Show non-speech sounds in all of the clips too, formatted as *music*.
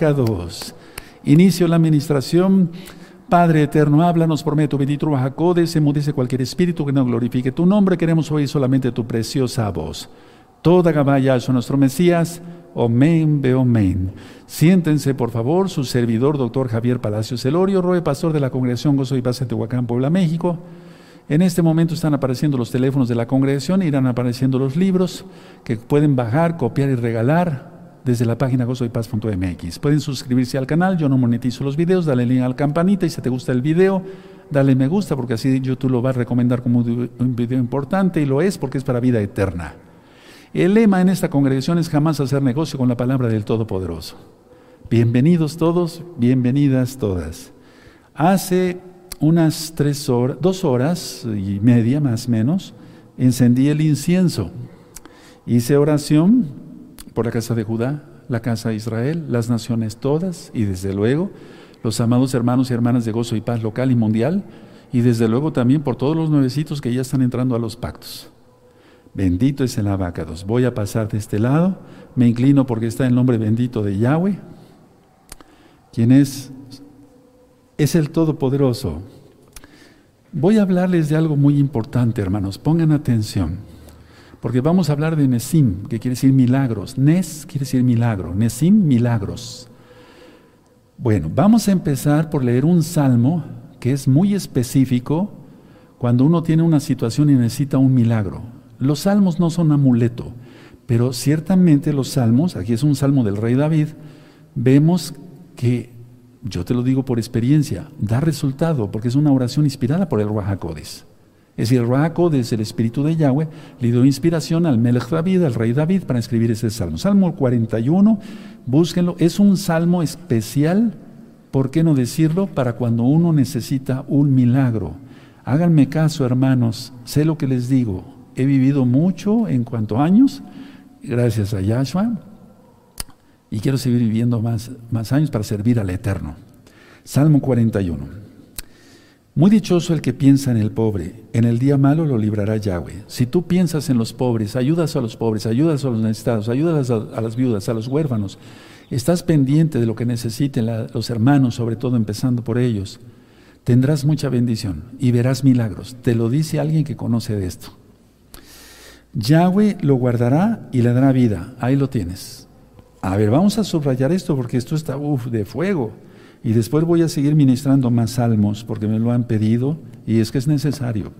abacados. Inicio la administración. Padre eterno, háblanos por medio de tu bendito cualquier espíritu que no glorifique tu nombre. Queremos oír solamente tu preciosa voz. Toda Gabaya es nuestro Mesías. Omen, be omen. Siéntense, por favor, su servidor, doctor Javier Palacios Celorio, roe pastor de la Congregación Gozo y Paz de Tehuacán, Puebla, México. En este momento están apareciendo los teléfonos de la congregación, irán apareciendo los libros que pueden bajar, copiar y regalar desde la página gozoypaz.mx. Pueden suscribirse al canal, yo no monetizo los videos, dale link a la campanita y si te gusta el video, dale me gusta porque así YouTube lo va a recomendar como un video importante y lo es porque es para vida eterna. El lema en esta congregación es jamás hacer negocio con la palabra del Todopoderoso. Bienvenidos todos, bienvenidas todas. Hace unas tres horas, dos horas y media más o menos, encendí el incienso. Hice oración por la casa de Judá, la casa de Israel, las naciones todas y desde luego los amados hermanos y hermanas de gozo y paz local y mundial y desde luego también por todos los nuevecitos que ya están entrando a los pactos. Bendito es el abacados. Voy a pasar de este lado. Me inclino porque está el nombre bendito de Yahweh, quien es, es el Todopoderoso. Voy a hablarles de algo muy importante, hermanos. Pongan atención. Porque vamos a hablar de Nesim, que quiere decir milagros. Nes quiere decir milagro. Nesim, milagros. Bueno, vamos a empezar por leer un salmo que es muy específico cuando uno tiene una situación y necesita un milagro. Los salmos no son amuleto, pero ciertamente los salmos, aquí es un salmo del rey David, vemos que, yo te lo digo por experiencia, da resultado, porque es una oración inspirada por el Ruajacodes. Es decir, el Ruajacodes, el espíritu de Yahweh, le dio inspiración al Melech David, al rey David, para escribir ese salmo. Salmo 41, búsquenlo, es un salmo especial, ¿por qué no decirlo? Para cuando uno necesita un milagro. Háganme caso, hermanos, sé lo que les digo he vivido mucho en cuanto a años, gracias a Yahshua, y quiero seguir viviendo más, más años para servir al Eterno. Salmo 41. Muy dichoso el que piensa en el pobre, en el día malo lo librará Yahweh. Si tú piensas en los pobres, ayudas a los pobres, ayudas a los necesitados, ayudas a, las viudas, a los huérfanos, estás pendiente de lo que necesiten los hermanos, sobre todo empezando por ellos, tendrás mucha bendición y verás milagros. Te lo dice alguien que conoce de esto. Yahweh lo guardará y le dará vida. Ahí lo tienes. A ver, vamos a subrayar esto porque esto está de fuego. Y después voy a seguir ministrando más salmos porque me lo han pedido y es que es necesario.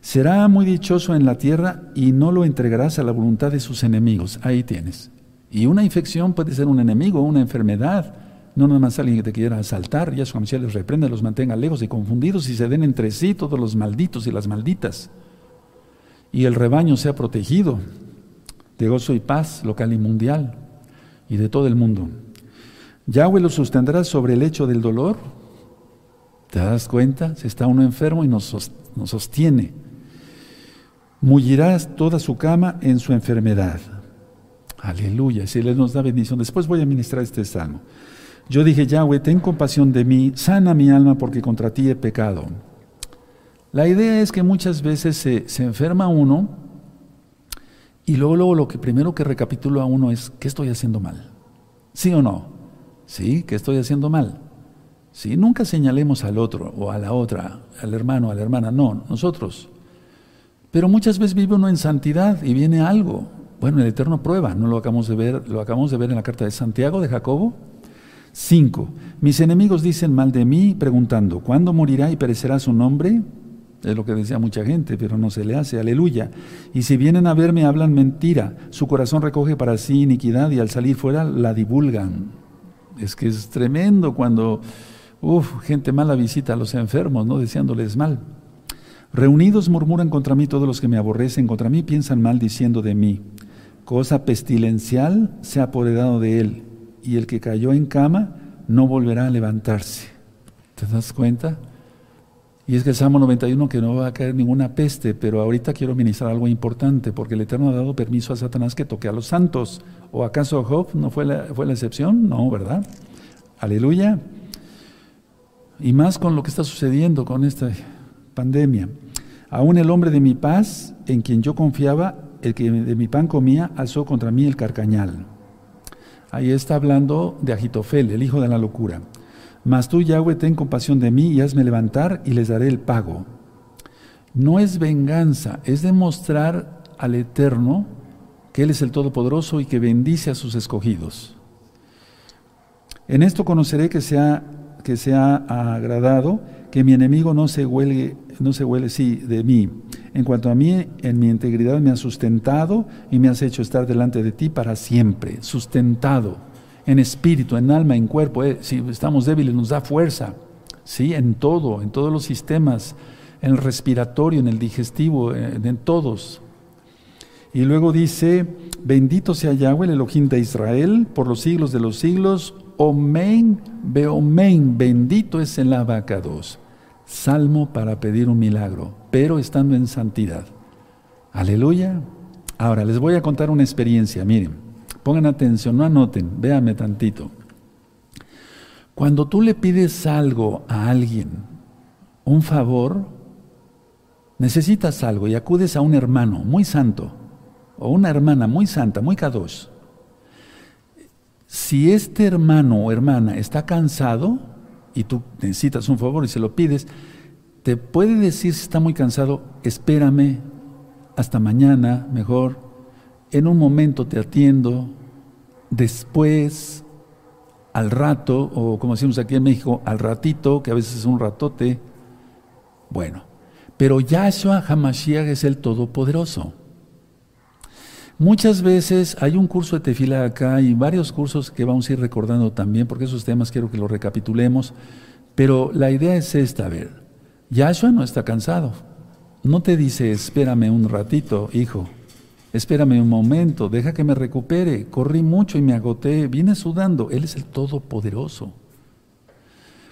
Será muy dichoso en la tierra y no lo entregarás a la voluntad de sus enemigos. Ahí tienes. Y una infección puede ser un enemigo, una enfermedad. No nada más alguien que te quiera asaltar. Ya su les reprende, los mantenga lejos y confundidos y se den entre sí todos los malditos y las malditas y el rebaño sea protegido de gozo y paz local y mundial y de todo el mundo. Yahweh lo sostendrá sobre el hecho del dolor. ¿Te das cuenta? Si está uno enfermo y nos, sostiene. Mullirás toda su cama en su enfermedad. Aleluya. Si Él nos da bendición. Después voy a ministrar este salmo. Yo dije, Yahweh, ten compasión de mí, sana mi alma porque contra ti he pecado. La idea es que muchas veces se, enferma uno y luego, luego lo que primero que recapitula a uno es, ¿qué estoy haciendo mal? ¿Sí o no? Sí, ¿qué estoy haciendo mal? Sí, nunca señalemos al otro o a la otra, al hermano, a la hermana, no, nosotros. Pero muchas veces vive uno en santidad y viene algo. Bueno, el Eterno prueba, ¿no lo acabamos de ver? Lo acabamos de ver en la carta de Santiago de Jacobo. 5. Mis enemigos dicen mal de mí, preguntando, ¿cuándo morirá y perecerá su nombre? Es lo que decía mucha gente, pero no se le hace, aleluya. Y si vienen a verme, hablan mentira. Su corazón recoge para sí iniquidad y al salir fuera la divulgan. Es que es tremendo cuando, uff, gente mala visita a los enfermos, ¿no? Deseándoles mal. Reunidos murmuran contra mí todos los que me aborrecen, contra mí piensan mal diciendo de mí. Cosa pestilencial se ha apoderado de él, y el que cayó en cama no volverá a levantarse. ¿Te das cuenta? Y es que el Salmo 91 que no va a caer ninguna peste, pero ahorita quiero ministrar algo importante, porque el Eterno ha dado permiso a Satanás que toque a los santos. ¿O acaso Job no fue la, fue la excepción? No, ¿verdad? Aleluya. Y más con lo que está sucediendo con esta pandemia. Aún el hombre de mi paz, en quien yo confiaba, el que de mi pan comía, alzó contra mí el carcañal. Ahí está hablando de Agitofel, el hijo de la locura. Mas tú, Yahweh, ten compasión de mí y hazme levantar y les daré el pago. No es venganza, es demostrar al Eterno que Él es el Todopoderoso y que bendice a sus escogidos. En esto conoceré que se ha, que se ha agradado, que mi enemigo no se huele, no se huele, sí, de mí. En cuanto a mí, en mi integridad me has sustentado y me has hecho estar delante de ti para siempre, sustentado en espíritu, en alma, en cuerpo. Eh, si estamos débiles, nos da fuerza, sí, en todo, en todos los sistemas, en el respiratorio, en el digestivo, en, todos. Y luego dice, bendito sea Yahweh, el Elohim de Israel, por los siglos de los siglos. Omen, Beomen, bendito es el abacados. Salmo para pedir un milagro, pero estando en santidad. Aleluya. Ahora les voy a contar una experiencia, miren, pongan atención, no anoten, véanme tantito. Cuando tú le pides algo a alguien, un favor, necesitas algo y acudes a un hermano muy santo o una hermana muy santa, muy kadosh, si este hermano o hermana está cansado y tú necesitas un favor y se lo pides, te puede decir si está muy cansado, espérame hasta mañana, mejor, en un momento te atiendo, después, al rato, o como decimos aquí en México, al ratito, que a veces es un ratote. Bueno, pero Yahshua Hamashiach es el Todopoderoso. Muchas veces hay un curso de tefila acá y varios cursos que vamos a ir recordando también, porque esos temas quiero que los recapitulemos, pero la idea es esta, a ver, Yahshua no está cansado, no te dice espérame un ratito, hijo, espérame un momento, deja que me recupere, corrí mucho y me agoté, vine sudando, Él es el Todopoderoso.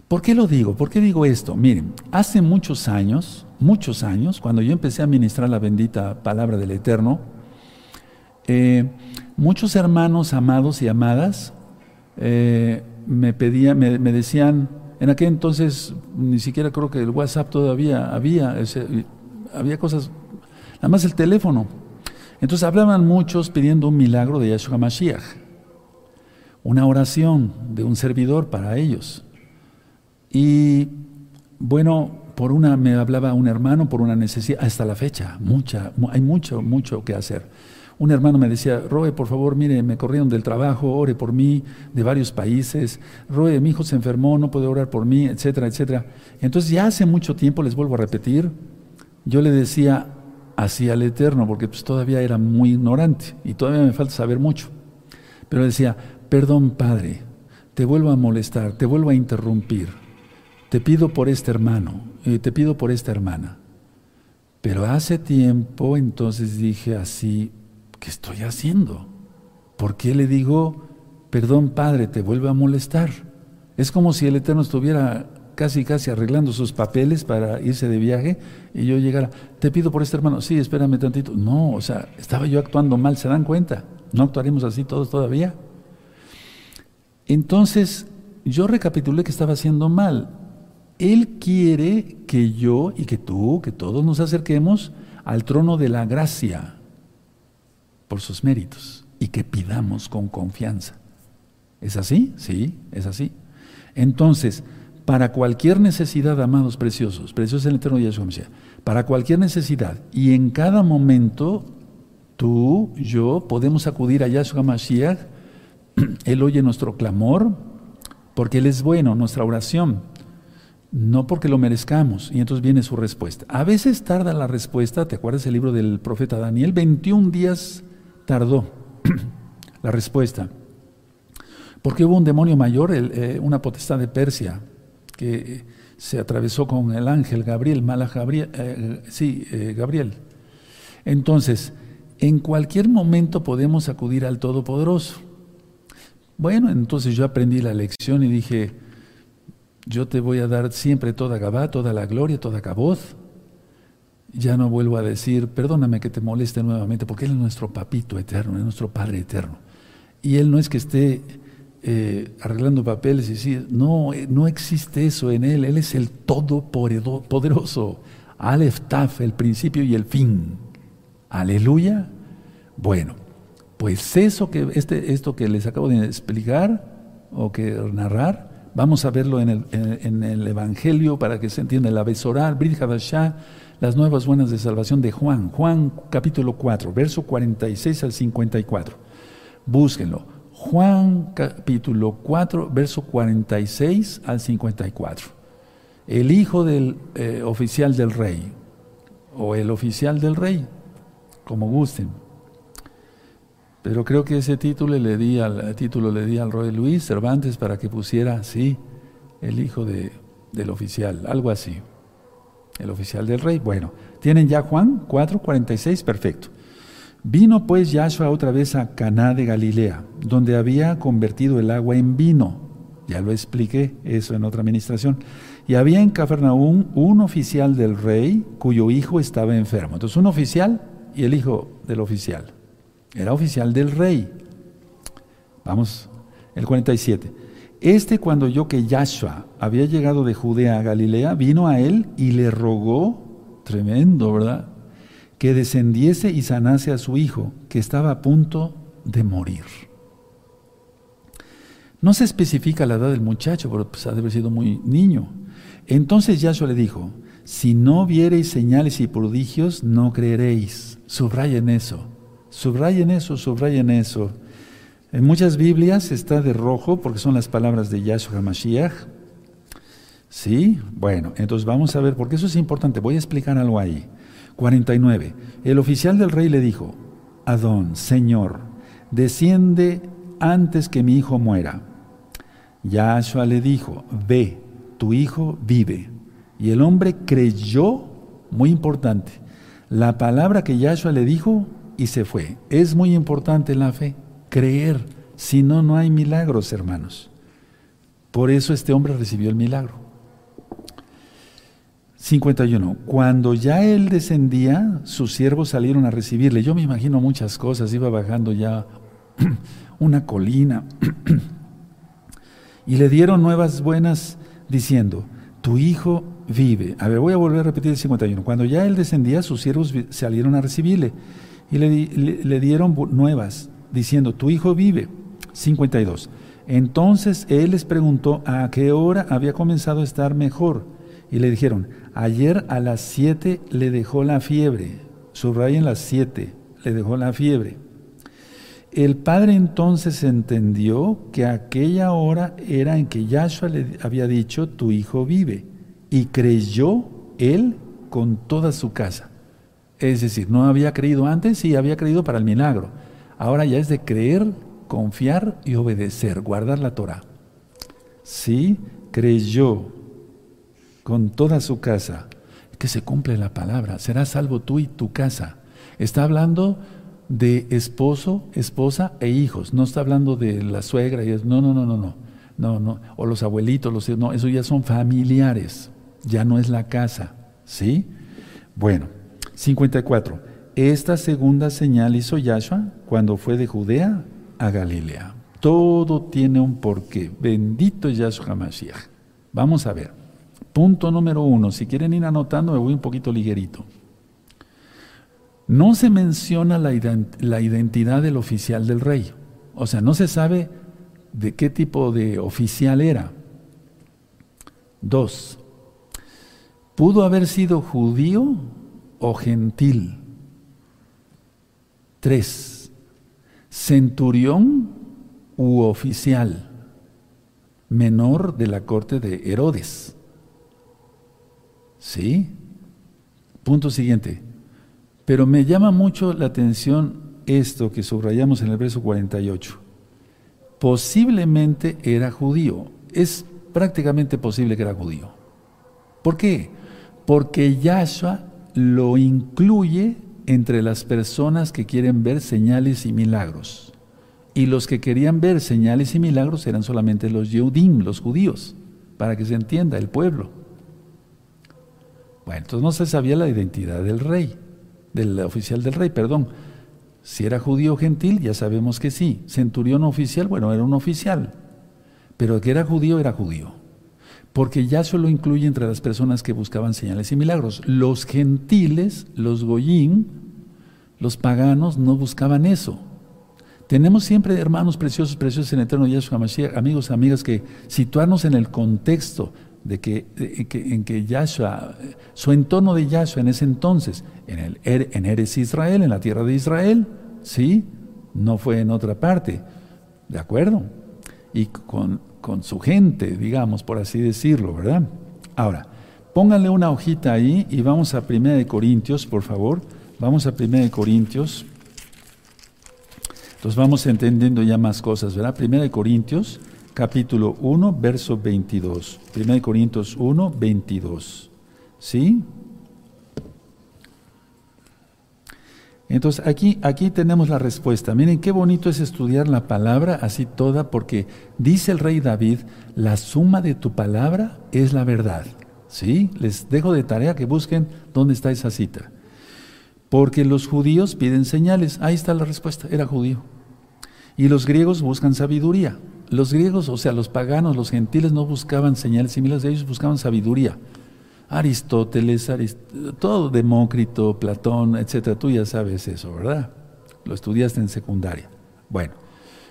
¿Por qué lo digo? ¿Por qué digo esto? Miren, hace muchos años, muchos años, cuando yo empecé a ministrar la bendita palabra del Eterno, eh, muchos hermanos amados y amadas eh, me pedían, me, decían, en aquel entonces ni siquiera creo que el WhatsApp todavía había, había cosas, nada más el teléfono. Entonces hablaban muchos pidiendo un milagro de Yahshua Mashiach, una oración de un servidor para ellos. Y bueno, por una me hablaba un hermano por una necesidad, hasta la fecha, mucha, hay mucho, mucho que hacer. Un hermano me decía, Roe, por favor, mire, me corrieron del trabajo, ore por mí, de varios países. Roe, mi hijo se enfermó, no puede orar por mí, etcétera, etcétera. Entonces ya hace mucho tiempo, les vuelvo a repetir, yo le decía así al Eterno, porque pues todavía era muy ignorante y todavía me falta saber mucho. Pero decía, perdón Padre, te vuelvo a molestar, te vuelvo a interrumpir. Te pido por este hermano, y te pido por esta hermana. Pero hace tiempo entonces dije así, ¿qué estoy haciendo? ¿Por qué le digo, perdón Padre, te vuelve a molestar? Es como si el Eterno estuviera casi, casi arreglando sus papeles para irse de viaje y yo llegara, te pido por este hermano, sí, espérame tantito. No, o sea, estaba yo actuando mal, ¿se dan cuenta? ¿No actuaremos así todos todavía? Entonces, yo recapitulé que estaba haciendo mal. Él quiere que yo y que tú, que todos nos acerquemos al trono de la gracia por sus méritos y que pidamos con confianza. ¿Es así? Sí, es así. Entonces, para cualquier necesidad, amados preciosos, preciosos en el eterno Yahshua Mashiach, para cualquier necesidad y en cada momento, tú, yo, podemos acudir a Yahshua Mashiach, *clears throat* Él oye nuestro clamor, porque Él es bueno, nuestra oración, no porque lo merezcamos, y entonces viene su respuesta. A veces tarda la respuesta, ¿te acuerdas el libro del profeta Daniel? 21 días tardó *clears throat* la respuesta. Porque hubo un demonio mayor, eh, una potestad de Persia, que se atravesó con el ángel Gabriel, mala Gabriel, eh, sí, eh, Gabriel. Entonces, en cualquier momento podemos acudir al Todopoderoso. Bueno, entonces yo aprendí la lección y dije, yo te voy a dar siempre toda Gabá, toda la gloria, toda Caboz, ya no vuelvo a decir, perdóname que te moleste nuevamente, porque Él es nuestro papito eterno, es nuestro Padre eterno. Y Él no es que esté eh, arreglando papeles y decir, no, eh, no existe eso en Él, Él es el todopoderoso, Aleph Taf, el principio y el fin. Aleluya. Bueno, Pues eso que, este, esto que les acabo de explicar o que narrar, vamos a verlo en el, en, el Evangelio para que se entienda el Abesorar, Brit las nuevas buenas de salvación de Juan, Juan capítulo 4, verso 46 al 54. Búsquenlo. Juan capítulo 4, verso 46 al 54. El hijo del eh, oficial del rey, o el oficial del rey, como gusten. Pero creo que ese título le di al, título le di al rey Luis Cervantes para que pusiera así el hijo de, del oficial, algo así. El oficial del rey. Bueno, ¿tienen ya Juan 4:46? Perfecto. Vino pues Yahshua otra vez a Caná de Galilea, donde había convertido el agua en vino. Ya lo expliqué eso en otra administración. Y había en Cafarnaúm un oficial del rey cuyo hijo estaba enfermo. Entonces, un oficial y el hijo del oficial. Era oficial del rey. Vamos, el 47. Este cuando yo que Yahshua había llegado de Judea a Galilea, vino a él y le rogó, tremendo, ¿verdad? Que descendiese y sanase a su hijo, que estaba a punto de morir. No se especifica la edad del muchacho, pero pues ha de haber sido muy niño. Entonces Yahshua le dijo, si no viereis señales y prodigios, no creeréis. Subrayen eso, subrayen eso, subrayen eso. En muchas Biblias está de rojo porque son las palabras de Yahshua HaMashiach. ¿Sí? Bueno, entonces vamos a ver, porque eso es importante. Voy a explicar algo ahí. 49. El oficial del rey le dijo, Adón, Señor, desciende antes que mi hijo muera. Yahshua le dijo, ve, tu hijo vive. Y el hombre creyó, muy importante, la palabra que Yahshua le dijo y se fue. Es muy importante la fe, creer. Si no, no hay milagros, hermanos. Por eso este hombre recibió el milagro. 51. Cuando ya él descendía, sus siervos salieron a recibirle. Yo me imagino muchas cosas. Iba bajando ya *clears throat* una colina *clears throat* y le dieron nuevas buenas diciendo, tu hijo vive. A ver, voy a volver a repetir el 51. Cuando ya él descendía, sus siervos salieron a recibirle y le, dieron nuevas, diciendo, tu hijo vive. 52. Entonces él les preguntó a qué hora había comenzado a estar mejor. Y le dijeron, ayer a las 7 le dejó la fiebre. Subrayen las 7, le dejó la fiebre. El padre entonces entendió que aquella hora era en que Yahshua le había dicho, tu hijo vive, y creyó él con toda su casa. Es decir, no había creído antes, sí había creído para el milagro. Ahora ya es de creer, confiar y obedecer, guardar la Torah. Sí, creyó con toda su casa. Que se cumple la palabra, serás salvo tú y tu casa. Está hablando de esposo, esposa e hijos. No está hablando de la suegra y es, no, no, no, no, no, no, no, o los abuelitos, los no, eso ya son familiares, ya no es la casa, ¿sí? Bueno, 54. Esta segunda señal hizo Yahshua cuando fue de Judea a Galilea. Todo tiene un porqué. Bendito Yahshua HaMashiach. Vamos a ver. Punto número uno. Si quieren ir anotando, me voy un poquito liguerito. No se menciona la, identidad del oficial del rey. O sea, no se sabe de qué tipo de oficial era. Dos, pudo haber sido judío o gentil. Tres, centurión u oficial, menor de la corte de Herodes. ¿Sí? Punto siguiente. Pero me llama mucho la atención esto que subrayamos en el verso 48. Posiblemente era judío. Es prácticamente posible que era judío. ¿Por qué? Porque Yahshua lo incluye entre las personas que quieren ver señales y milagros. Y los que querían ver señales y milagros eran solamente los Yehudim, los judíos, para que se entienda, el pueblo. Bueno, entonces no se sabía la identidad del rey del oficial del rey, perdón. Si era judío gentil, ya sabemos que sí. Centurión oficial, bueno, era un oficial. Pero que era judío, era judío. Porque ya solo incluye entre las personas que buscaban señales y milagros. Los gentiles, los goyim, los paganos, no buscaban eso. Tenemos siempre, hermanos preciosos, preciosos en el eterno Yahshua Mashiach, amigos, amigas, que situarnos en el contexto de que, en que Yahshua, su entorno de Yahshua en ese entonces, en, el, er, en Eres Israel, en la tierra de Israel, ¿sí? No fue en otra parte, ¿de acuerdo? Y con, con su gente, digamos, por así decirlo, ¿verdad? Ahora, pónganle una hojita ahí y vamos a 1 Corintios, por favor. Vamos a 1 Corintios. Entonces vamos entendiendo ya más cosas, ¿verdad? 1 Corintios, capítulo 1, verso 22. 1 Corintios 1, 22. ¿Sí? Entonces aquí, aquí tenemos la respuesta. Miren qué bonito es estudiar la palabra así toda, porque dice el rey David, la suma de tu palabra es la verdad. ¿Sí? Les dejo de tarea que busquen dónde está esa cita. Porque los judíos piden señales. Ahí está la respuesta, era judío. Y los griegos buscan sabiduría. Los griegos, o sea, los paganos, los gentiles no buscaban señales similares, ellos buscaban sabiduría. Aristóteles, todo Demócrito, Platón, etcétera. Tú ya sabes eso, ¿verdad? Lo estudiaste en secundaria. Bueno,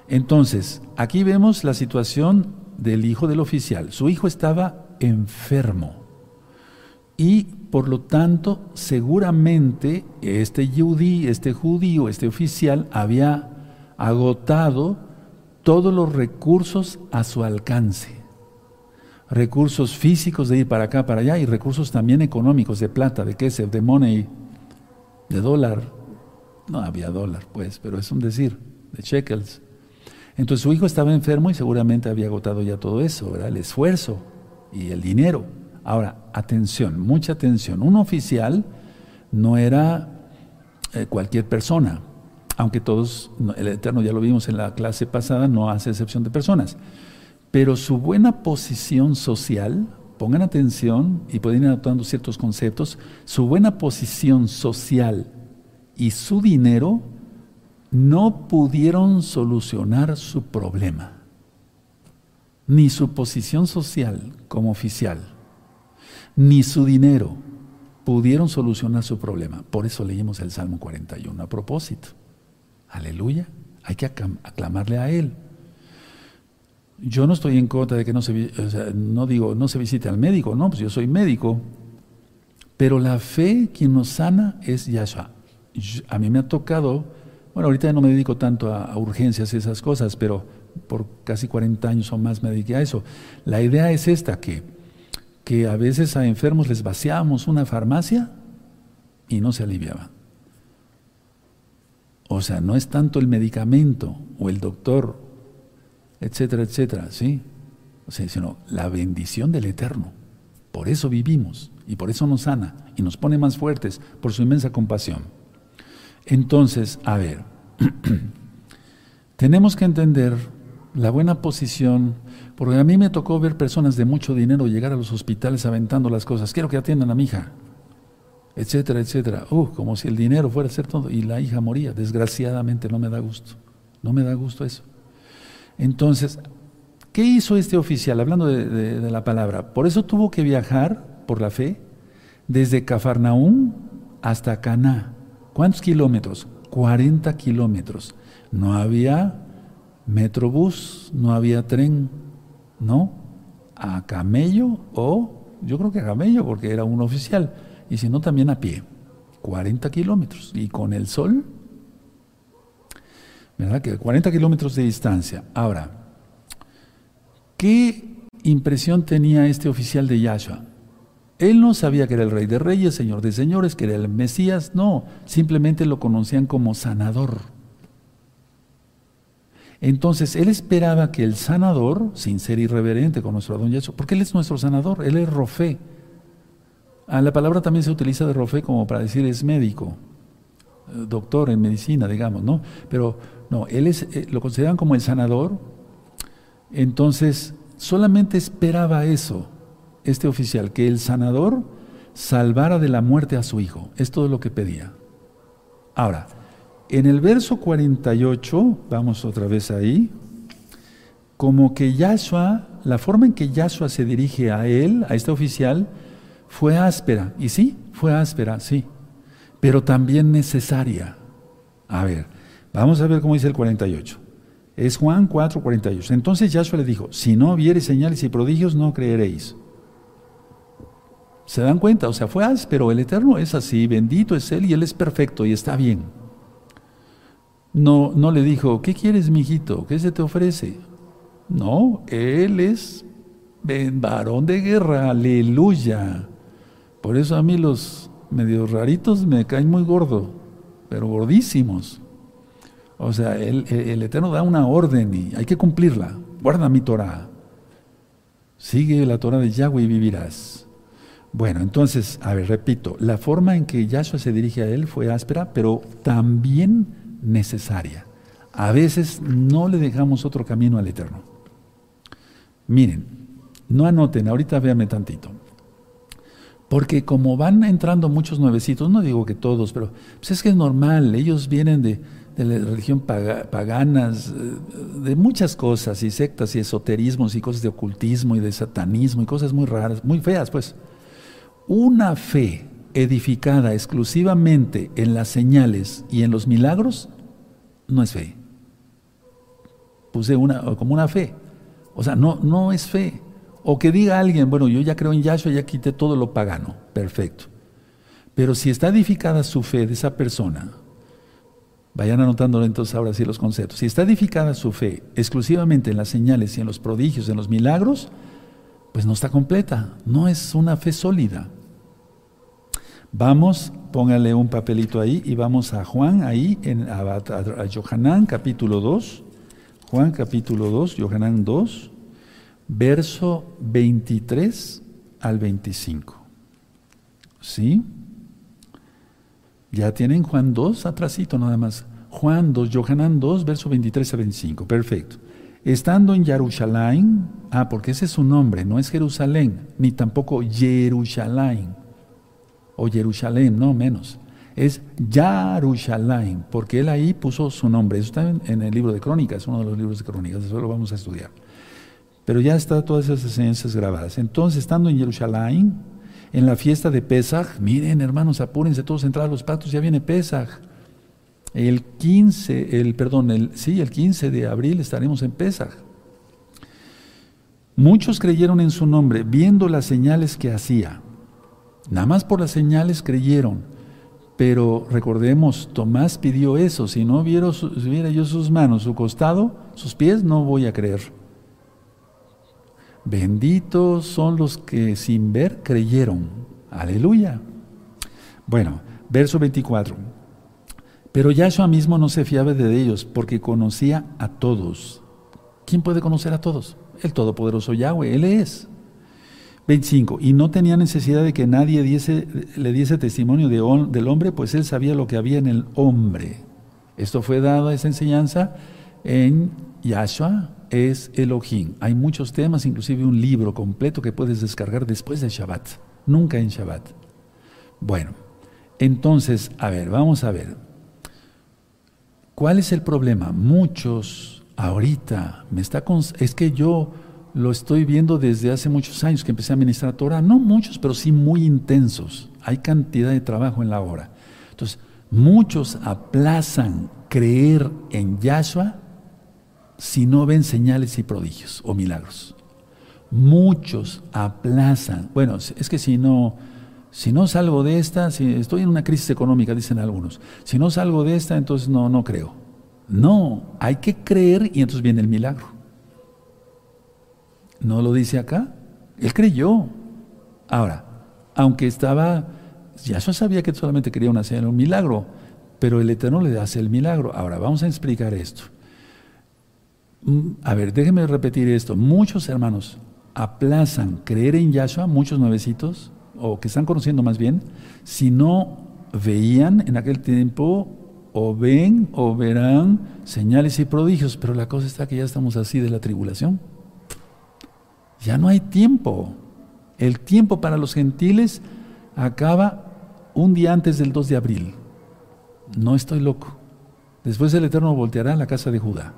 entonces, aquí vemos la situación del hijo del oficial. Su hijo estaba enfermo. Y por lo tanto, seguramente este judí, este judío, este oficial había agotado todos los recursos a su alcance recursos físicos de ir para acá, para allá, y recursos también económicos, de plata, de queso, de money, de dólar. No había dólar, pues, pero es un decir, de shekels. Entonces su hijo estaba enfermo y seguramente había agotado ya todo eso, ¿verdad? el esfuerzo y el dinero. Ahora, atención, mucha atención. Un oficial no era eh, cualquier persona, aunque todos, el Eterno ya lo vimos en la clase pasada, no hace excepción de personas. Pero su buena posición social, pongan atención y pueden ir adoptando ciertos conceptos, su buena posición social y su dinero no pudieron solucionar su problema, ni su posición social como oficial, ni su dinero pudieron solucionar su problema. Por eso leímos el Salmo 41 a propósito. Aleluya. Hay que aclamarle a Él. Yo no estoy en contra de que no se, no digo, no se visite al médico, no, pues yo soy médico. Pero la fe quien nos sana es Yahshua. A mí me ha tocado, bueno, ahorita no me dedico tanto a, urgencias y esas cosas, pero por casi 40 años o más me dediqué a eso. La idea es esta, que, que a veces a enfermos les vaciábamos una farmacia y no se aliviaban. O sea, no es tanto el medicamento o el doctor etcétera, etcétera, ¿sí? O sea, sino la bendición del Eterno. Por eso vivimos y por eso nos sana y nos pone más fuertes por su inmensa compasión. Entonces, a ver, *clears throat* tenemos que entender la buena posición, porque a mí me tocó ver personas de mucho dinero llegar a los hospitales aventando las cosas. Quiero que atiendan a mi hija, etcétera, etcétera. Uh, como si el dinero fuera a ser todo. Y la hija moría. Desgraciadamente no me da gusto. No me da gusto eso. Entonces, ¿qué hizo este oficial? Hablando de, la palabra, por eso tuvo que viajar por la fe desde Cafarnaúm hasta Caná. ¿Cuántos kilómetros? 40 kilómetros. No había metrobús, no había tren, ¿no? A camello o, yo creo que a camello porque era un oficial, y si no también a pie. 40 kilómetros. Y con el sol ¿verdad? Que 40 kilómetros de distancia. Ahora, ¿qué impresión tenía este oficial de Yahshua? Él no sabía que era el rey de reyes, señor de señores, que era el Mesías, no, simplemente lo conocían como sanador. Entonces, él esperaba que el sanador, sin ser irreverente con nuestro Adón Yahshua, porque él es nuestro sanador, él es Rofé. Ah, la palabra también se utiliza de Rofé como para decir es médico, eh, doctor en medicina, digamos, ¿no? Pero no, él es, eh, lo consideraban como el sanador. Entonces, solamente esperaba eso, este oficial, que el sanador salvara de la muerte a su hijo. Es todo lo que pedía. Ahora, en el verso 48, vamos otra vez ahí, como que Yahshua, la forma en que Yahshua se dirige a él, a este oficial, fue áspera. Y sí, fue áspera, sí, pero también necesaria. A ver, Vamos a ver cómo dice el 48. Es Juan 4, 48. Entonces Yahshua le dijo, si no viere señales y prodigios, no creeréis. ¿Se dan cuenta? O sea, fue pero el Eterno es así, bendito es Él y Él es perfecto y está bien. No, no le dijo, ¿qué quieres, mijito? ¿Qué se te ofrece? No, Él es varón de guerra, aleluya. Por eso a mí los medios raritos me caen muy gordo, pero gordísimos. O sea, el, el, Eterno da una orden y hay que cumplirla. Guarda mi Torah. Sigue la Torah de Yahweh y vivirás. Bueno, entonces, a ver, repito, la forma en que Yahshua se dirige a él fue áspera, pero también necesaria. A veces no le dejamos otro camino al Eterno. Miren, no anoten, ahorita véanme tantito. Porque como van entrando muchos nuevecitos, no digo que todos, pero pues es que es normal, ellos vienen de, de la religión paganas, eh, de muchas cosas, y sectas y esoterismos y cosas de ocultismo y de satanismo y cosas muy raras, muy feas, pues. Una fe edificada exclusivamente en las señales y en los milagros no es fe. Puse una como una fe. O sea, no, no es fe. O que diga alguien, bueno, yo ya creo en Yahshua, ya quité todo lo pagano. Perfecto. Pero si está edificada su fe de esa persona, vayan anotándolo entonces ahora sí los conceptos. Si está edificada su fe exclusivamente en las señales y en los prodigios, en los milagros, pues no está completa, no es una fe sólida. Vamos, póngale un papelito ahí y vamos a Juan, ahí, en, a, capítulo 2, Juan capítulo 2, Johanán 2, verso 23 al 25. ¿Sí? Ya tienen Juan 2 atrásito nada más. Juan 2, Johanán 2, verso 23 a 25. Perfecto. Estando en Jerusalén, ah, porque ese es su nombre, no es Jerusalén, ni tampoco Jerusalén, o Jerusalén, no menos. Es Jerusalén, porque él ahí puso su nombre. Eso está en, el libro de Crónicas, uno de los libros de Crónicas, eso lo vamos a estudiar. Pero ya está todas esas enseñanzas grabadas. Entonces, estando en Jerusalén, en la fiesta de Pesach, miren hermanos, apúrense todos a entrar a los patos, ya viene Pesach. El 15, el, perdón, el, sí, el 15 de abril estaremos en Pesach. Muchos creyeron en su nombre, viendo las señales que hacía. Nada más por las señales creyeron. Pero recordemos, Tomás pidió eso. Si no viera, viera yo sus manos, su costado, sus pies, no voy a creer. Benditos son los que sin ver creyeron. Aleluya. Bueno, verso 24. Pero Yahshua mismo no se fiaba de ellos porque conocía a todos. ¿Quién puede conocer a todos? El Todopoderoso Yahweh, Él es. 25. Y no tenía necesidad de que nadie le diese testimonio de, del hombre, pues Él sabía lo que había en el hombre. Esto fue dado, esa enseñanza, en Yahshua es Elohim. Hay muchos temas, inclusive un libro completo que puedes descargar después de Shabbat, nunca en Shabbat. Bueno, entonces, a ver, vamos a ver. ¿Cuál es el problema? Muchos ahorita me está es que yo lo estoy viendo desde hace muchos años que empecé a ministrar Torah, no muchos, pero sí muy intensos. Hay cantidad de trabajo en la hora. Entonces, muchos aplazan creer en Yahshua si no ven señales y prodigios o milagros. Muchos aplazan. Bueno, es que si no si no salgo de esta, si estoy en una crisis económica, dicen algunos, si no salgo de esta, entonces no, no creo. No, hay que creer y entonces viene el milagro. ¿No lo dice acá? Él creyó. Ahora, aunque estaba, ya yo sabía que solamente quería una señal, un milagro, pero el Eterno le hace el milagro. Ahora, vamos a explicar esto. Mm, a ver, déjenme repetir esto. Muchos hermanos aplazan creer en Yahshua, muchos nuevecitos, o que están conociendo más bien, si no veían en aquel tiempo o ven o verán señales y prodigios, pero la cosa está que ya estamos así de la tribulación. Ya no hay tiempo. El tiempo para los gentiles acaba un día antes del 2 de abril. No estoy loco. Después el Eterno volteará a la casa de Judá.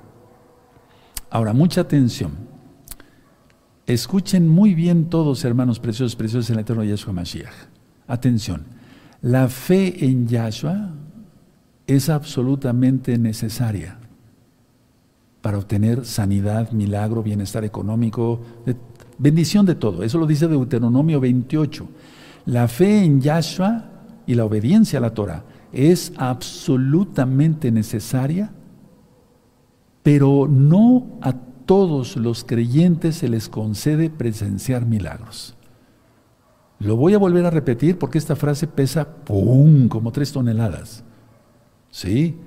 Ahora, mucha atención. Escuchen muy bien todos, hermanos preciosos, preciosos en el eterno Yahshua Mashiach. Atención, la fe en Yahshua es absolutamente necesaria para obtener sanidad, milagro, bienestar económico, bendición de todo. Eso lo dice Deuteronomio 28. La fe en Yahshua y la obediencia a la Torah es absolutamente necesaria, pero no a todos los creyentes se les concede presenciar milagros. Lo voy a volver a repetir porque esta frase pesa ¡pum! como tres toneladas. ¿Sí?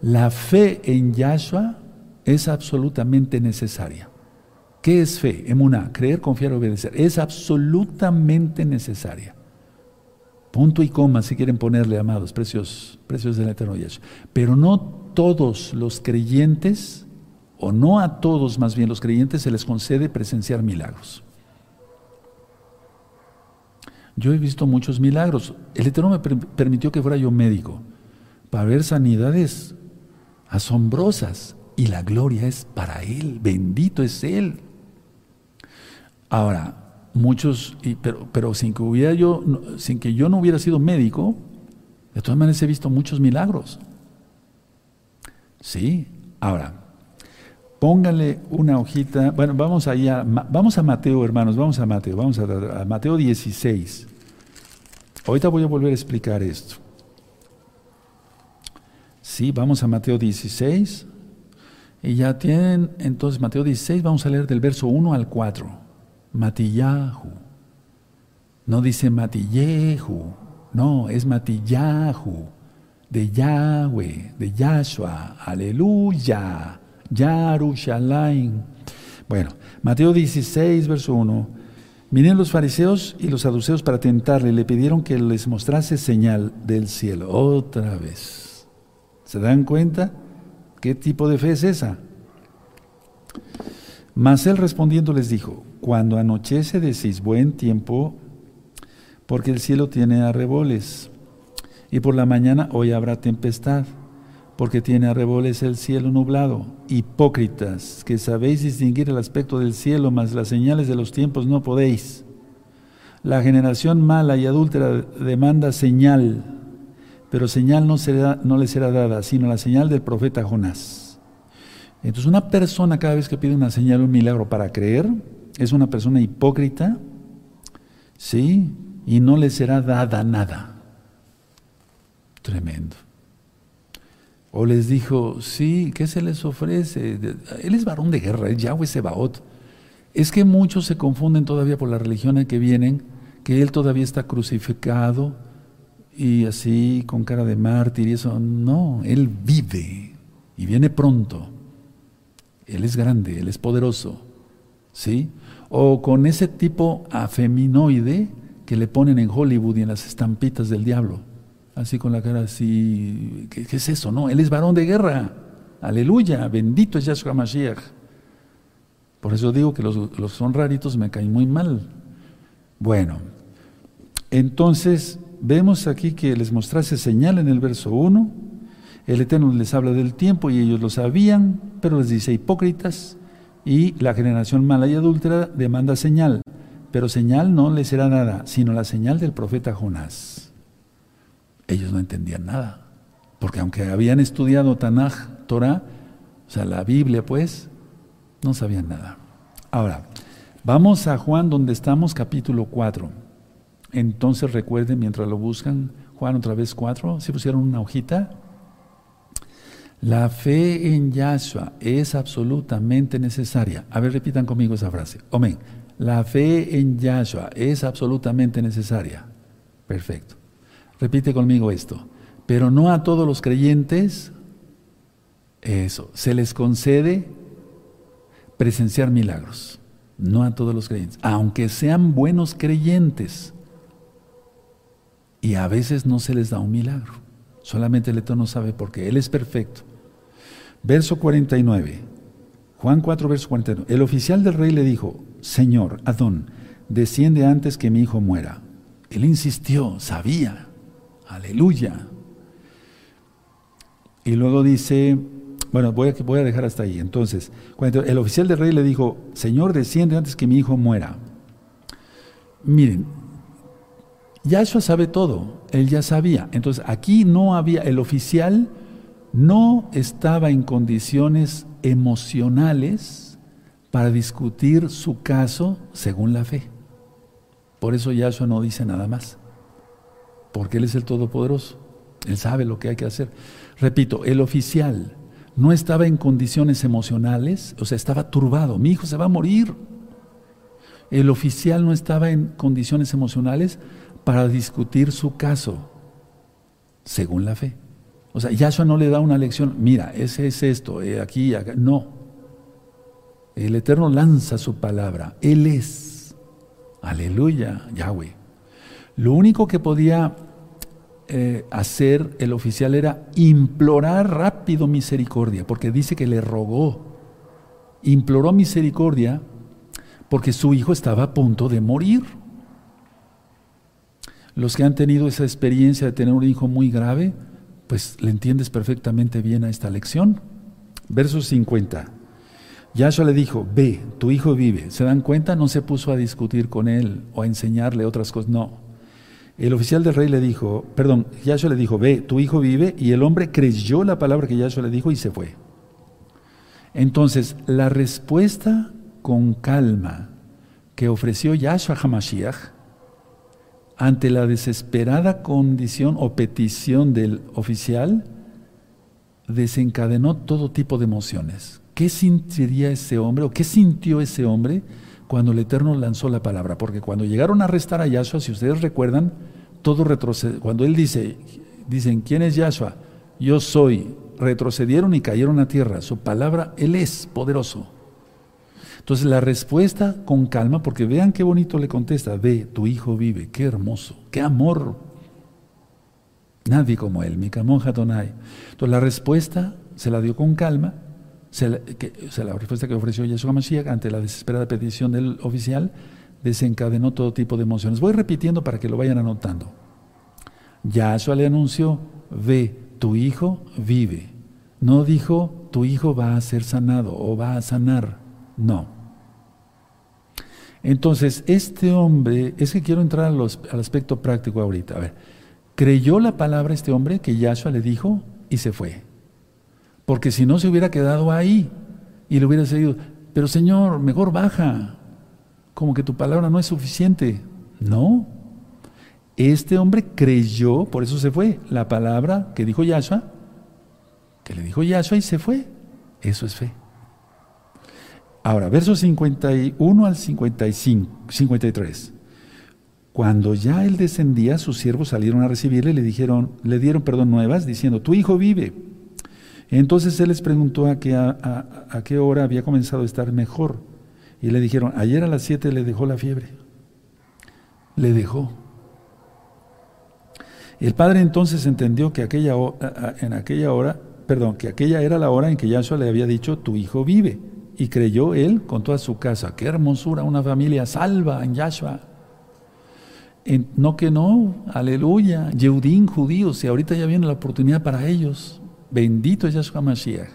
La fe en Yahshua es absolutamente necesaria. ¿Qué es fe? Emuná, creer, confiar, obedecer. Es absolutamente necesaria. Punto y coma, si quieren ponerle, amados, precios, precios del eterno Yahshua. Pero no todos los creyentes, o no a todos más bien los creyentes, se les concede presenciar milagros. Yo he visto muchos milagros. El Eterno me permitió que fuera yo médico para ver sanidades asombrosas y la gloria es para Él, bendito es Él. Ahora, muchos, pero, pero sin, que hubiera yo, sin que yo no hubiera sido médico, de todas maneras he visto muchos milagros. Sí, ahora, póngale una hojita, bueno, vamos allá, vamos a Mateo, hermanos, vamos a Mateo, vamos a, a Mateo 16. Ahorita voy a volver a explicar esto. Sí, vamos a Mateo 16. Y ya tienen, entonces Mateo 16, vamos a leer del verso 1 al 4. Matillahu. No dice Matillehu, no, es Matillahu, de Yahweh, de Yahshua, aleluya, Yarushalayim. Bueno, Mateo 16, verso 1. Vinieron los fariseos y los saduceos para tentarle, le pidieron que les mostrase señal del cielo. Otra vez. ¿Se dan cuenta? ¿Qué tipo de fe es esa? Mas él respondiendo les dijo, cuando anochece decís buen tiempo, porque el cielo tiene arreboles, y por la mañana hoy habrá tempestad, porque tiene arreboles el cielo nublado. Hipócritas, que sabéis distinguir el aspecto del cielo, mas las señales de los tiempos no podéis. La generación mala y adúltera demanda señal, pero señal no, será, no le será dada, sino la señal del profeta Jonás. Entonces una persona cada vez que pide una señal, un milagro para creer, es una persona hipócrita, ¿sí? Y no le será dada nada. Tremendo. O les dijo, sí, ¿qué se les ofrece? Él es varón de guerra, es Yahweh Sebaot. Es que muchos se confunden todavía por la religión en que vienen, que él todavía está crucificado, y así con cara de mártir y eso. No, Él vive y viene pronto. Él es grande, Él es poderoso. ¿Sí? O con ese tipo afeminoide que le ponen en Hollywood y en las estampitas del diablo. Así con la cara así. ¿Qué, es eso? No, Él es varón de guerra. Aleluya, bendito es Yahshua Mashiach. Por eso digo que los, los son raritos me caen muy mal. Bueno, entonces vemos aquí que les mostrase señal en el verso 1. El Eterno les habla del tiempo y ellos lo sabían, pero les dice hipócritas y la generación mala y adúltera demanda señal, pero señal no les será nada, sino la señal del profeta Jonás. Ellos no entendían nada, porque aunque habían estudiado Tanaj, Torah, o sea, la Biblia, pues, no sabían nada. Ahora, vamos a Juan donde estamos, capítulo 4. Entonces recuerden, mientras lo buscan, Juan otra vez cuatro, si pusieron una hojita. La fe en Yahshua es absolutamente necesaria. A ver, repitan conmigo esa frase. Amén. La fe en Yahshua es absolutamente necesaria. Perfecto. Repite conmigo esto. Pero no a todos los creyentes, eso, se les concede presenciar milagros. No a todos los creyentes. Aunque sean buenos creyentes. Y a veces no se les da un milagro. Solamente el Eterno sabe por qué. Él es perfecto. Verso 49. Juan 4, verso 49. El oficial del rey le dijo, Señor, Adón, desciende antes que mi hijo muera. Él insistió, sabía. Aleluya. Y luego dice, bueno, voy a, dejar hasta ahí. Entonces, el oficial del rey le dijo, Señor, desciende antes que mi hijo muera. Miren, Yahshua sabe todo, él ya sabía. Entonces aquí no había, el oficial no estaba en condiciones emocionales para discutir su caso según la fe. Por eso Yahshua no dice nada más, porque Él es el Todopoderoso. Él sabe lo que hay que hacer. Repito, el oficial no estaba en condiciones emocionales, o sea, estaba turbado. Mi hijo se va a morir. El oficial no estaba en condiciones emocionales para discutir su caso, según la fe. O sea, Yahshua no le da una lección, mira, ese es esto, eh, aquí, acá. No. El Eterno lanza su palabra. Él es. Aleluya, Yahweh. Lo único que podía eh, hacer el oficial era implorar rápido misericordia, porque dice que le rogó. Imploró misericordia porque su hijo estaba a punto de morir. Los que han tenido esa experiencia de tener un hijo muy grave, pues le entiendes perfectamente bien a esta lección. Verso 50. Yahshua le dijo, ve, tu hijo vive. ¿Se dan cuenta? No se puso a discutir con él o a enseñarle otras cosas. No. El oficial del rey le dijo, perdón, Yahshua le dijo, ve, tu hijo vive. Y el hombre creyó la palabra que Yahshua le dijo y se fue. Entonces, la respuesta con calma que ofreció Yahshua Hamashiach ante la desesperada condición o petición del oficial, desencadenó todo tipo de emociones. ¿Qué sentiría ese hombre o qué sintió ese hombre cuando el Eterno lanzó la palabra? Porque cuando llegaron a arrestar a Yahshua, si ustedes recuerdan, todo retrocede. Cuando él dice, dicen, ¿quién es Yahshua? Yo soy. Retrocedieron y cayeron a tierra. Su palabra, Él es poderoso. Entonces la respuesta con calma, porque vean qué bonito le contesta, ve, tu hijo vive, qué hermoso, qué amor. Nadie como él, mi Tonai. Entonces la respuesta se la dio con calma, se la, que, la respuesta que ofreció Yeshua Mashiach ante la desesperada petición del oficial desencadenó todo tipo de emociones. Voy repitiendo para que lo vayan anotando. Yahshua le anunció, ve, tu hijo vive. No dijo, tu hijo va a ser sanado o va a sanar. No. Entonces, este hombre, es que quiero entrar al aspecto práctico ahorita. A ver, creyó la palabra este hombre que Yahshua le dijo y se fue. Porque si no se hubiera quedado ahí y le hubiera seguido, pero Señor, mejor baja, como que tu palabra no es suficiente. No. Este hombre creyó, por eso se fue, la palabra que dijo Yahshua, que le dijo Yahshua y se fue. Eso es fe. Ahora, versos 51 al 55, 53. Cuando ya él descendía, sus siervos salieron a recibirle y le dijeron, le dieron perdón nuevas, diciendo, tu hijo vive. Entonces él les preguntó a qué, a, qué hora había comenzado a estar mejor. Y le dijeron, ayer a las 7 le dejó la fiebre. Le dejó. El padre entonces entendió que aquella, en aquella hora, perdón, que aquella era la hora en que Yahshua le había dicho, tu hijo vive. Y creyó él con toda su casa. Qué hermosura, una familia salva en Yahshua. no que no, aleluya. Yeudín, judíos, y ahorita ya viene la oportunidad para ellos. Bendito es Yahshua Mashiach.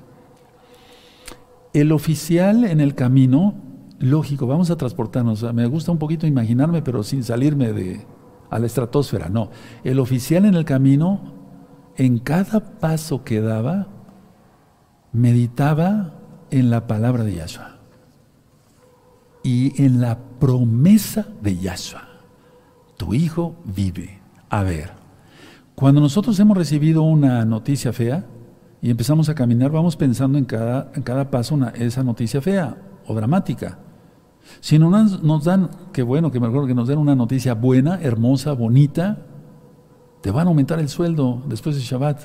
El oficial en el camino, lógico, vamos a transportarnos. Me gusta un poquito imaginarme, pero sin salirme de a la estratosfera. No, el oficial en el camino, en cada paso que daba, meditaba en la palabra de Yahshua y en la promesa de Yahshua. Tu hijo vive. A ver, cuando nosotros hemos recibido una noticia fea y empezamos a caminar, vamos pensando en cada, en cada paso una, esa noticia fea o dramática. Si no nos, dan, qué bueno, que mejor que nos den una noticia buena, hermosa, bonita, te van a aumentar el sueldo después de Shabbat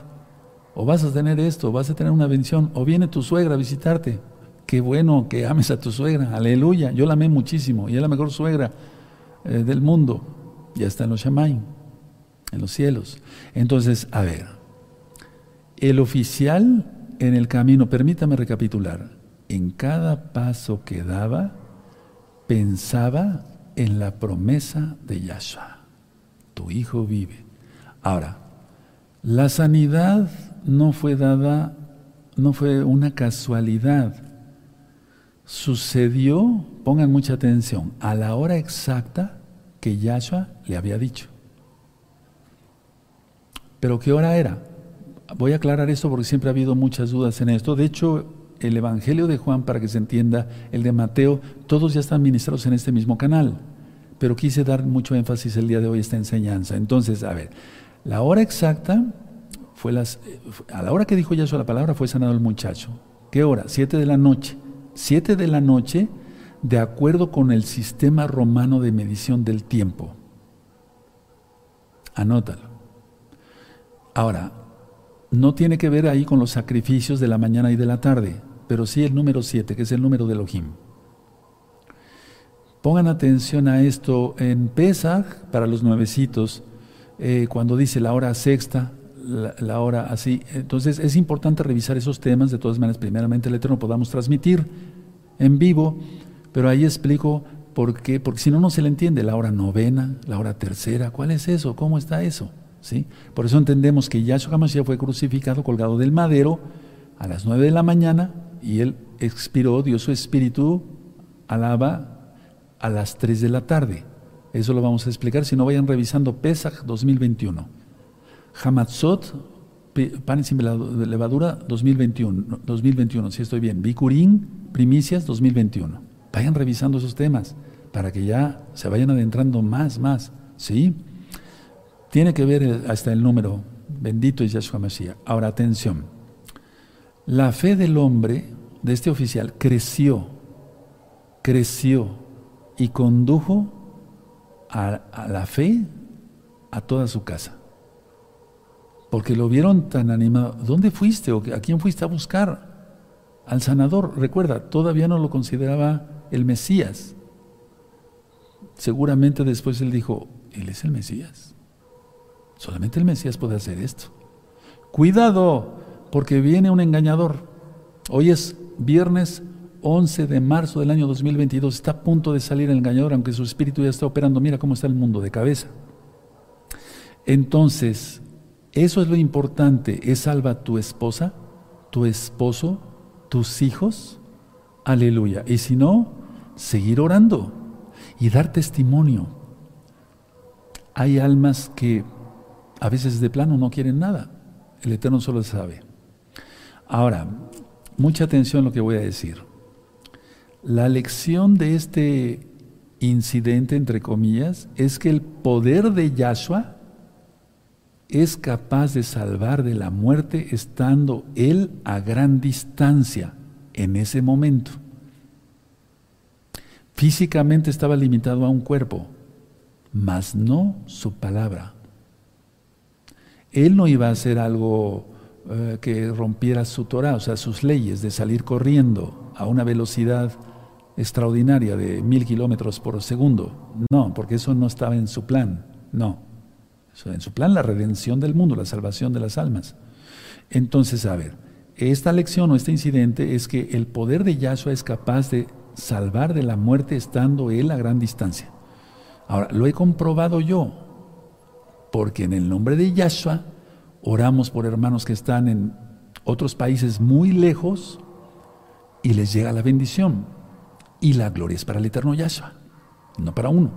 o vas a tener esto, vas a tener una bendición, o viene tu suegra a visitarte. Qué bueno que ames a tu suegra, aleluya. Yo la amé muchísimo y es la mejor suegra eh, del mundo. Ya está en los Shamaim, en los cielos. Entonces, a ver, el oficial en el camino, permítame recapitular, en cada paso que daba, pensaba en la promesa de Yahshua. Tu hijo vive. Ahora, la sanidad no fue dada, no fue una casualidad. Sucedió, pongan mucha atención, a la hora exacta que Yahshua le había dicho. ¿Pero qué hora era? Voy a aclarar esto porque siempre ha habido muchas dudas en esto. De hecho, el Evangelio de Juan, para que se entienda, el de Mateo, todos ya están ministrados en este mismo canal. Pero quise dar mucho énfasis el día de hoy a esta enseñanza. Entonces, a ver, la hora exacta fue las, a la hora que dijo Yahshua la palabra fue sanado el muchacho. ¿Qué hora? Siete de la noche. Siete de la noche, de acuerdo con el sistema romano de medición del tiempo. Anótalo. Ahora, no tiene que ver ahí con los sacrificios de la mañana y de la tarde, pero sí el número 7, que es el número de Elohim. Pongan atención a esto en Pesach, para los nuevecitos, eh, cuando dice la hora sexta, la, hora así. Entonces es importante revisar esos temas, de todas maneras, primeramente el Eterno podamos transmitir en vivo, pero ahí explico por qué, porque si no, no se le entiende la hora novena, la hora tercera, ¿cuál es eso? ¿Cómo está eso? Por eso entendemos que Yahshua HaMashiach fue crucificado, colgado del madero, a las nueve de la mañana, y él expiró, dio su espíritu, alaba, a las tres de la tarde. Eso lo vamos a explicar, si no vayan revisando Pesach 2021. Hamatzot, panes sin levadura 2021, 2021, si estoy bien. Bikurín, primicias 2021. Vayan revisando esos temas para que ya se vayan adentrando más, más. ¿Sí? Tiene que ver hasta el número. Bendito es Yahshua Mashiach. Ahora, atención. La fe del hombre, de este oficial, creció, creció y condujo a, la fe a toda su casa. Porque lo vieron tan animado. ¿Dónde fuiste o a quién fuiste a buscar? Al sanador. Recuerda, todavía no lo consideraba el Mesías. Seguramente después él dijo, Él es el Mesías. Solamente el Mesías puede hacer esto. Cuidado, porque viene un engañador. Hoy es viernes 11 de marzo del año 2022. Está a punto de salir el engañador, aunque su espíritu ya está operando. Mira cómo está el mundo de cabeza. Entonces, eso es lo importante. ¿Es salva tu esposa, tu esposo, tus hijos? Aleluya. Y si no, seguir orando y dar testimonio. Hay almas que a veces de plano no quieren nada. El Eterno solo sabe. Ahora, mucha atención a lo que voy a decir. La lección de este incidente, entre comillas, es que el poder de Yahshua es capaz de salvar de la muerte estando Él a gran distancia en ese momento. Físicamente estaba limitado a un cuerpo, mas no su palabra. Él no iba a hacer algo eh, que rompiera su Torah, o sea, sus leyes de salir corriendo a una velocidad extraordinaria de mil kilómetros por segundo. No, porque eso no estaba en su plan. No. En su plan la redención del mundo, la salvación de las almas. Entonces, a ver, esta lección o este incidente es que el poder de Yahshua es capaz de salvar de la muerte estando él a gran distancia. Ahora, lo he comprobado yo, porque en el nombre de Yahshua oramos por hermanos que están en otros países muy lejos y les llega la bendición. Y la gloria es para el eterno Yahshua, no para uno.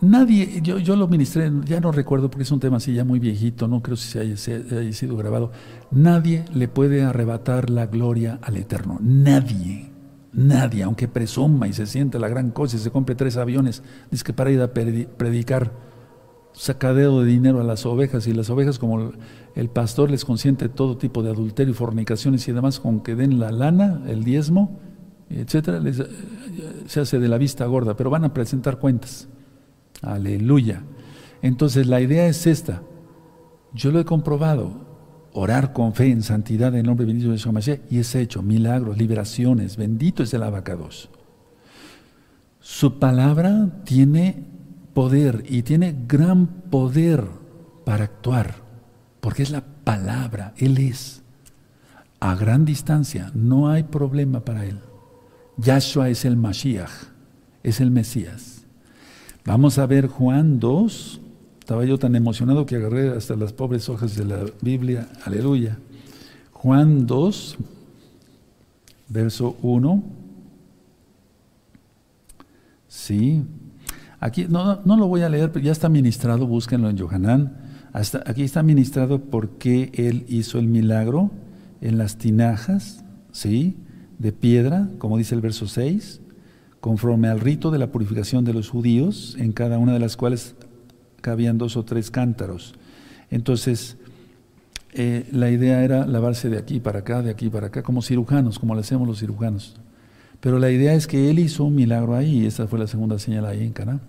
Nadie, yo, yo lo ministré, ya no recuerdo porque es un tema así ya muy viejito, no creo si haya, haya sido grabado. Nadie le puede arrebatar la gloria al eterno. Nadie. Nadie, aunque presuma y se siente la gran cosa y se compre tres aviones, dice que para ir a predicar sacadeo de dinero a las ovejas y las ovejas como el pastor les consiente todo tipo de adulterio y fornicaciones y demás con que den la lana, el diezmo, etcétera, eh, se hace de la vista gorda, pero van a presentar cuentas. Aleluya. Entonces la idea es esta. Yo lo he comprobado. Orar con fe en santidad en nombre bendito de Yeshua y es hecho milagros, liberaciones. Bendito es el abacados. Su palabra tiene poder y tiene gran poder para actuar, porque es la palabra, Él es. A gran distancia, no hay problema para Él. Yahshua es el Mashiach, es el Mesías. Vamos a ver Juan 2. Estaba yo tan emocionado que agarré hasta las pobres hojas de la Biblia. Aleluya. Juan 2, verso 1. Sí. Aquí no, no lo voy a leer, pero ya está ministrado, búsquenlo en Yohanan. Hasta aquí está ministrado por qué él hizo el milagro en las tinajas, ¿sí? De piedra, como dice el verso 6, conforme al rito de la purificación de los judíos, en cada una de las cuales cabían dos o tres cántaros. Entonces, eh, la idea era lavarse de aquí para acá, de aquí para acá, como cirujanos, como lo hacemos los cirujanos. Pero la idea es que él hizo un milagro ahí, y esa fue la segunda señal ahí en Cana.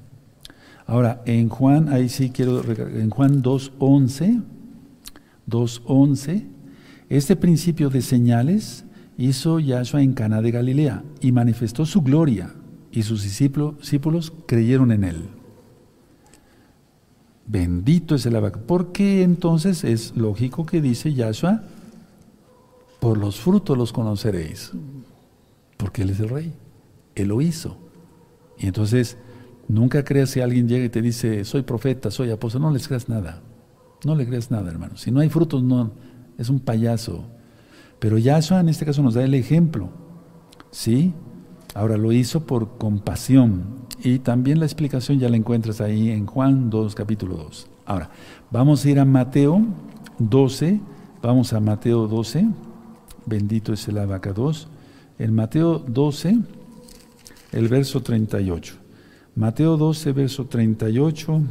Ahora, en Juan, ahí sí quiero, en Juan 2.11, 2.11, este principio de señales hizo Yahshua en Cana de Galilea y manifestó su gloria, y sus discípulos creyeron en él. Bendito es el abac. ¿Por qué entonces es lógico que dice Yahshua? Por los frutos los conoceréis. Porque Él es el rey. Él lo hizo. Y entonces, nunca creas que alguien llegue y te dice, soy profeta, soy apóstol. No les creas nada. No le creas nada, hermano. Si no hay frutos, no, es un payaso. Pero Yahshua en este caso nos da el ejemplo. ¿Sí? Ahora lo hizo por compasión. Y también la explicación ya la encuentras ahí en Juan 2, capítulo 2. Ahora, vamos a ir a Mateo 12. Vamos a Mateo 12. Bendito es el abacados. En Mateo 12, el verso 38. Mateo 12, verso 38.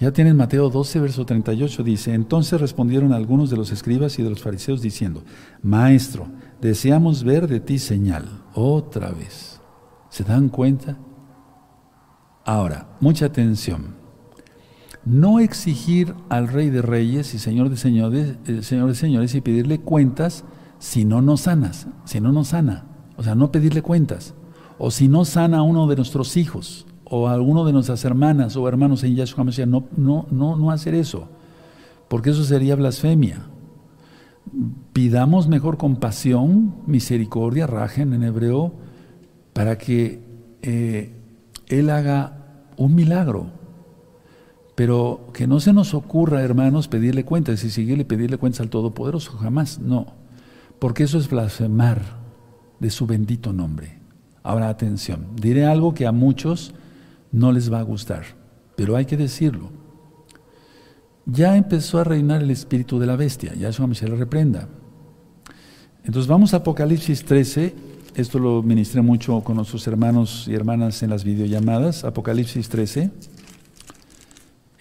Ya tienen Mateo 12, verso 38, dice, entonces respondieron algunos de los escribas y de los fariseos diciendo, Maestro, deseamos ver de ti señal. Otra vez. ¿Se dan cuenta? Ahora, mucha atención. No exigir al Rey de Reyes y Señor de Señores, eh, Señor de Señores y pedirle cuentas si no nos sanas, si no nos sana. O sea, no pedirle cuentas. O si no sana a uno de nuestros hijos o a alguno de nuestras hermanas o hermanos en Yahshua Mashiach, no, no, no, no hacer eso, porque eso sería blasfemia. Pidamos mejor compasión, misericordia, rajen en hebreo, para que eh, Él haga un milagro. Pero que no se nos ocurra, hermanos, pedirle cuentas y seguirle pedirle cuentas al Todopoderoso, jamás, no. Porque eso es blasfemar de su bendito nombre. Ahora atención, diré algo que a muchos no les va a gustar, pero hay que decirlo. Ya empezó a reinar el espíritu de la bestia, ya eso se le reprenda. Entonces vamos a Apocalipsis 13, esto lo ministré mucho con nuestros hermanos y hermanas en las videollamadas, Apocalipsis 13.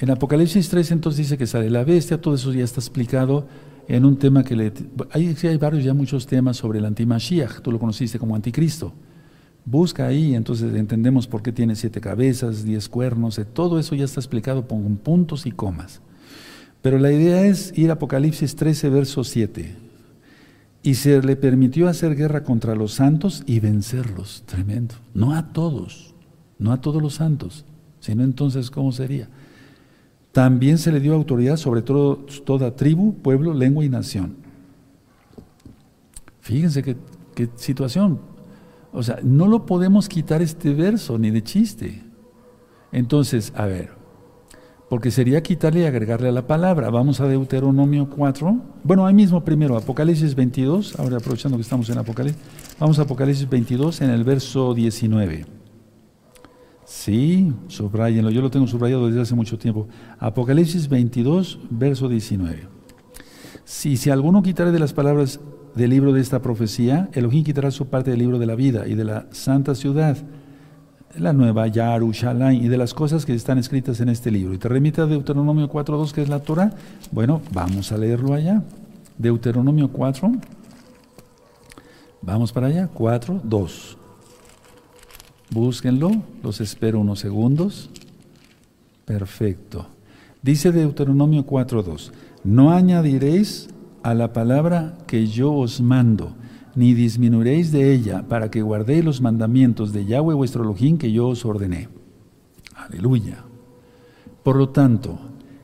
En Apocalipsis 13 entonces dice que sale la bestia, todo eso ya está explicado en un tema que le... Hay, hay varios ya muchos temas sobre el antimashiach, tú lo conociste como anticristo. Busca ahí, entonces entendemos por qué tiene siete cabezas, diez cuernos, eh, todo eso ya está explicado con puntos y comas. Pero la idea es ir a Apocalipsis 13, verso 7. Y se le permitió hacer guerra contra los santos y vencerlos. Tremendo. No a todos, no a todos los santos, sino entonces, ¿cómo sería? También se le dio autoridad sobre todo, toda tribu, pueblo, lengua y nación. Fíjense qué, qué situación. O sea, no lo podemos quitar este verso ni de chiste. Entonces, a ver, porque sería quitarle y agregarle a la palabra. Vamos a Deuteronomio 4. Bueno, ahí mismo primero, Apocalipsis 22, ahora aprovechando que estamos en Apocalipsis, vamos a Apocalipsis 22 en el verso 19. Sí, subrayenlo, yo lo tengo subrayado desde hace mucho tiempo. Apocalipsis 22, verso 19. Si, si alguno quitare de las palabras del libro de esta profecía, Elohim quitará su parte del libro de la vida y de la santa ciudad, la nueva Yarushalayim, y de las cosas que están escritas en este libro. Y te remite a Deuteronomio 4.2, que es la Torah. Bueno, vamos a leerlo allá. Deuteronomio 4. Vamos para allá. 4.2. Búsquenlo, los espero unos segundos. Perfecto. Dice Deuteronomio 4.2, no añadiréis a la palabra que yo os mando, ni disminuiréis de ella, para que guardéis los mandamientos de Yahweh vuestro Elohim que yo os ordené. Aleluya. Por lo tanto,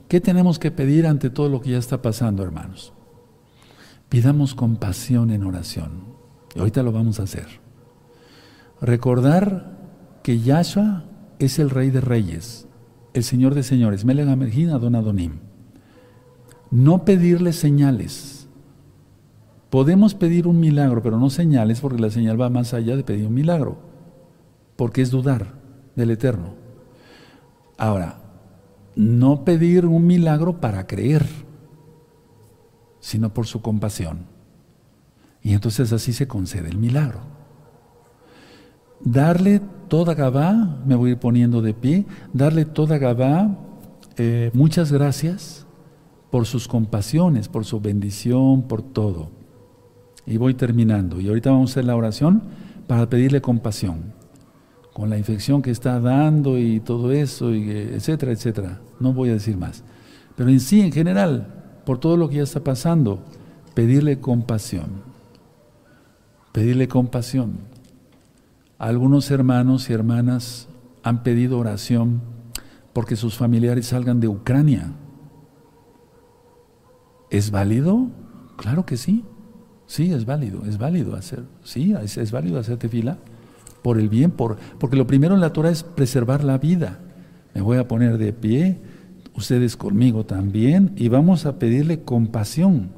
¿qué tenemos que pedir ante todo lo que ya está pasando, hermanos? Pidamos compasión en oración. Y ahorita lo vamos a hacer. Recordar que Yahshua es el Rey de Reyes, el Señor de Señores, Melech Don Adonim no pedirle señales. Podemos pedir un milagro, pero no señales, porque la señal va más allá de pedir un milagro, porque es dudar del Eterno. Ahora, no pedir un milagro para creer, sino por su compasión. Y entonces así se concede el milagro. Darle toda Gabá, me voy a ir poniendo de pie, darle toda Gabá, eh, muchas gracias por sus compasiones, por su bendición, por todo. Y voy terminando. Y ahorita vamos a hacer la oración para pedirle compasión con la infección que está dando y todo eso, y etcétera, etcétera. No voy a decir más. Pero en sí, en general, por todo lo que ya está pasando, pedirle compasión. Pedirle compasión. Algunos hermanos y hermanas han pedido oración porque sus familiares salgan de Ucrania. ¿Es válido? Claro que sí. Sí, es válido, es válido hacer. Sí, es, válido hacerte fila por el bien, por, porque lo primero en la Torah es preservar la vida. Me voy a poner de pie, ustedes conmigo también, y vamos a pedirle compasión.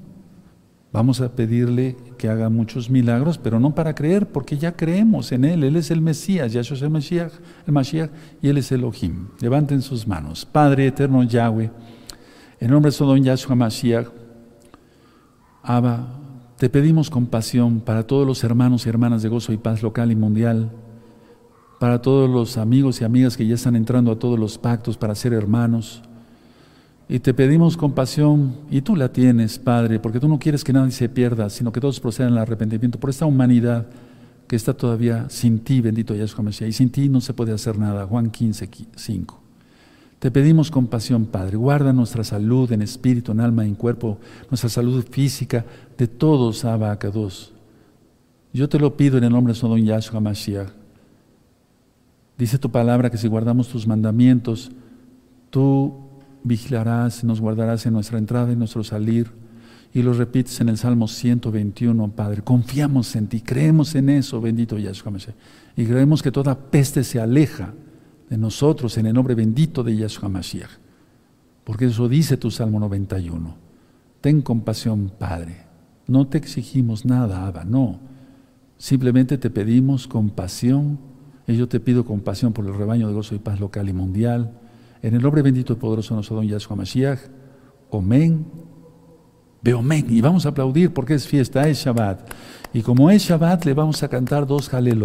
Vamos a pedirle que haga muchos milagros, pero no para creer, porque ya creemos en Él. Él es el Mesías, Yahshua es el Mashiach, el Mashiach y Él es Elohim. Levanten sus manos. Padre eterno Yahweh, en nombre de Sodom Yahshua Mashiach, Abba, te pedimos compasión para todos los hermanos y hermanas de gozo y paz local y mundial, para todos los amigos y amigas que ya están entrando a todos los pactos para ser hermanos. Y te pedimos compasión, y tú la tienes, Padre, porque tú no quieres que nadie se pierda, sino que todos procedan al arrepentimiento por esta humanidad que está todavía sin ti, bendito Yahshua Mesías. Y sin ti no se puede hacer nada. Juan 15, 5. Te pedimos compasión, Padre. Guarda nuestra salud en espíritu, en alma, en cuerpo, nuestra salud física, de todos, Abacados. Yo te lo pido en el nombre de Sodom Yahshua Mashiach. Dice tu palabra que si guardamos tus mandamientos, tú vigilarás nos guardarás en nuestra entrada y nuestro salir. Y lo repites en el Salmo 121, Padre. Confiamos en ti, creemos en eso, bendito Yahshua Mashiach. Y creemos que toda peste se aleja de nosotros en el nombre bendito de Yahshua Mashiach. Porque eso dice tu Salmo 91. Ten compasión, Padre. No te exigimos nada, Abba, no. Simplemente te pedimos compasión. Y yo te pido compasión por el rebaño de gozo y paz local y mundial. En el nombre bendito y poderoso de nuestro don Yahshua Mashiach. Omen. Beomen. Y vamos a aplaudir porque es fiesta, es Shabbat. Y como es Shabbat, le vamos a cantar dos jalelo.